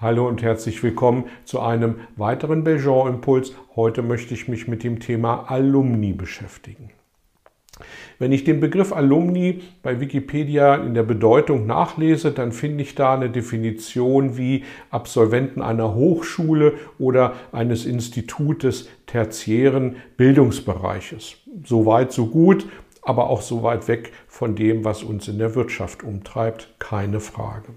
Hallo und herzlich willkommen zu einem weiteren Belgian-Impuls. Heute möchte ich mich mit dem Thema Alumni beschäftigen. Wenn ich den Begriff Alumni bei Wikipedia in der Bedeutung nachlese, dann finde ich da eine Definition wie Absolventen einer Hochschule oder eines Institutes tertiären Bildungsbereiches. Soweit, so gut, aber auch so weit weg von dem, was uns in der Wirtschaft umtreibt, keine Frage.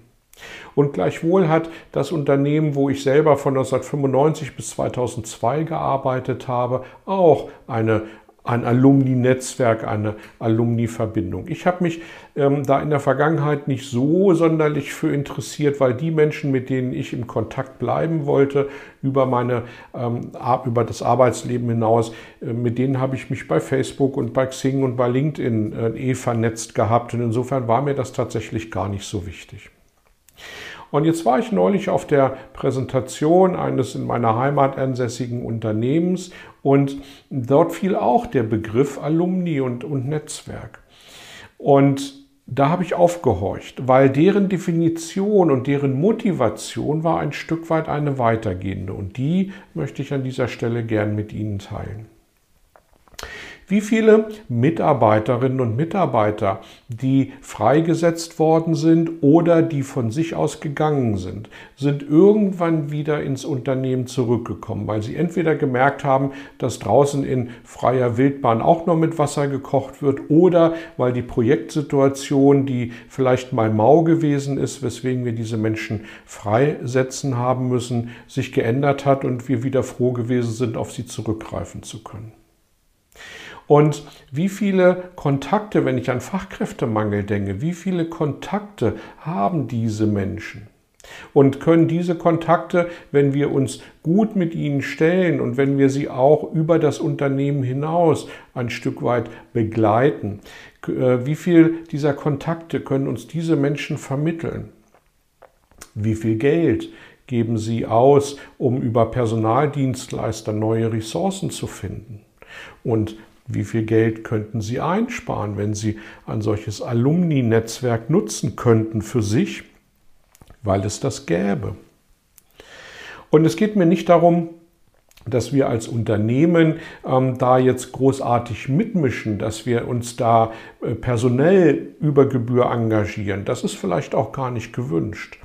Und gleichwohl hat das Unternehmen, wo ich selber von 1995 bis 2002 gearbeitet habe, auch eine ein Alumni-Netzwerk, eine Alumni-Verbindung. Ich habe mich ähm, da in der Vergangenheit nicht so sonderlich für interessiert, weil die Menschen, mit denen ich im Kontakt bleiben wollte, über, meine, ähm, über das Arbeitsleben hinaus, äh, mit denen habe ich mich bei Facebook und bei Xing und bei LinkedIn äh, eh vernetzt gehabt. Und insofern war mir das tatsächlich gar nicht so wichtig. Und jetzt war ich neulich auf der Präsentation eines in meiner Heimat ansässigen Unternehmens und dort fiel auch der Begriff Alumni und, und Netzwerk. Und da habe ich aufgehorcht, weil deren Definition und deren Motivation war ein Stück weit eine weitergehende und die möchte ich an dieser Stelle gern mit Ihnen teilen. Wie viele Mitarbeiterinnen und Mitarbeiter, die freigesetzt worden sind oder die von sich aus gegangen sind, sind irgendwann wieder ins Unternehmen zurückgekommen, weil sie entweder gemerkt haben, dass draußen in freier Wildbahn auch noch mit Wasser gekocht wird oder weil die Projektsituation, die vielleicht mal mau gewesen ist, weswegen wir diese Menschen freisetzen haben müssen, sich geändert hat und wir wieder froh gewesen sind, auf sie zurückgreifen zu können. Und wie viele Kontakte, wenn ich an Fachkräftemangel denke, wie viele Kontakte haben diese Menschen? Und können diese Kontakte, wenn wir uns gut mit ihnen stellen und wenn wir sie auch über das Unternehmen hinaus ein Stück weit begleiten, äh, wie viel dieser Kontakte können uns diese Menschen vermitteln? Wie viel Geld geben sie aus, um über Personaldienstleister neue Ressourcen zu finden? Und wie viel Geld könnten Sie einsparen, wenn Sie ein solches Alumni-Netzwerk nutzen könnten für sich, weil es das gäbe? Und es geht mir nicht darum, dass wir als Unternehmen ähm, da jetzt großartig mitmischen, dass wir uns da äh, personell über Gebühr engagieren. Das ist vielleicht auch gar nicht gewünscht.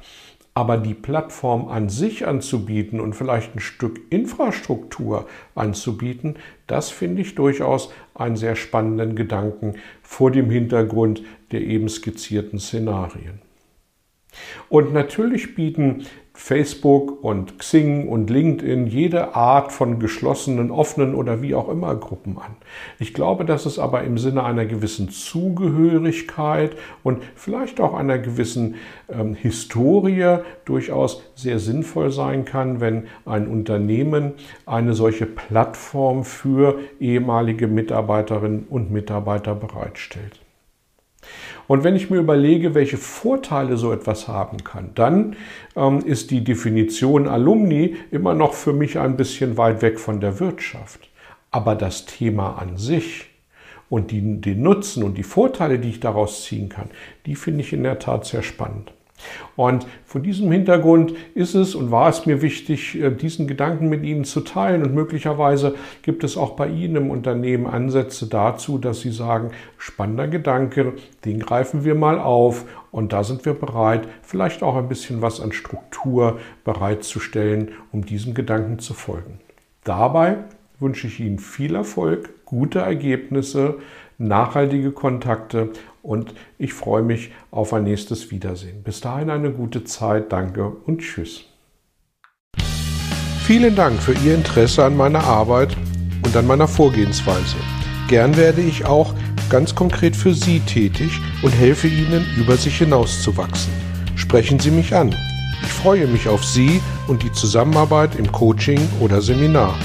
Aber die Plattform an sich anzubieten und vielleicht ein Stück Infrastruktur anzubieten, das finde ich durchaus einen sehr spannenden Gedanken vor dem Hintergrund der eben skizzierten Szenarien. Und natürlich bieten Facebook und Xing und LinkedIn jede Art von geschlossenen, offenen oder wie auch immer Gruppen an. Ich glaube, dass es aber im Sinne einer gewissen Zugehörigkeit und vielleicht auch einer gewissen ähm, Historie durchaus sehr sinnvoll sein kann, wenn ein Unternehmen eine solche Plattform für ehemalige Mitarbeiterinnen und Mitarbeiter bereitstellt. Und wenn ich mir überlege, welche Vorteile so etwas haben kann, dann ähm, ist die Definition Alumni immer noch für mich ein bisschen weit weg von der Wirtschaft. Aber das Thema an sich und die, den Nutzen und die Vorteile, die ich daraus ziehen kann, die finde ich in der Tat sehr spannend. Und vor diesem Hintergrund ist es und war es mir wichtig, äh, diesen Gedanken mit Ihnen zu teilen. Und möglicherweise gibt es auch bei Ihnen im Unternehmen Ansätze dazu, dass Sie sagen, spannender Gedanke, den greifen wir mal auf. Und da sind wir bereit, vielleicht auch ein bisschen was an Struktur bereitzustellen, um diesem Gedanken zu folgen. Dabei wünsche ich Ihnen viel Erfolg, gute Ergebnisse, nachhaltige Kontakte und ich freue mich auf ein nächstes Wiedersehen. Bis dahin eine gute Zeit, danke und tschüss. Vielen Dank für Ihr Interesse an meiner Arbeit und an meiner Vorgehensweise. Gern werde ich auch ganz konkret für Sie tätig und helfe Ihnen, über sich hinauszuwachsen. Sprechen Sie mich an Ich freue mich auf Sie und die Zusammenarbeit im Coaching oder Seminar.